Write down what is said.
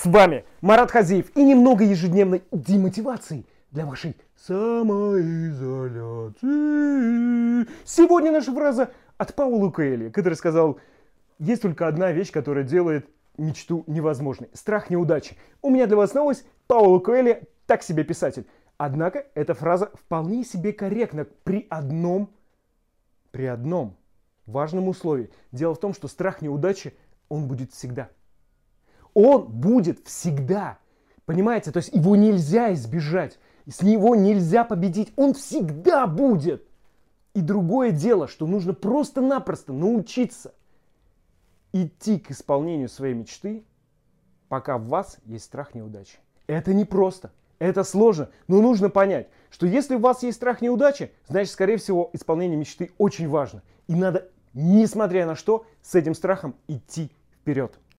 С вами Марат Хазиев и немного ежедневной демотивации для вашей самоизоляции. Сегодня наша фраза от Паула Коэли, который сказал, есть только одна вещь, которая делает мечту невозможной. Страх неудачи. У меня для вас новость. Паула Коэли так себе писатель. Однако эта фраза вполне себе корректна при одном, при одном важном условии. Дело в том, что страх неудачи, он будет всегда. Он будет всегда. Понимаете? То есть его нельзя избежать. С него нельзя победить. Он всегда будет. И другое дело, что нужно просто-напросто научиться идти к исполнению своей мечты, пока в вас есть страх неудачи. Это непросто, это сложно, но нужно понять, что если у вас есть страх неудачи, значит, скорее всего, исполнение мечты очень важно. И надо, несмотря на что, с этим страхом идти вперед.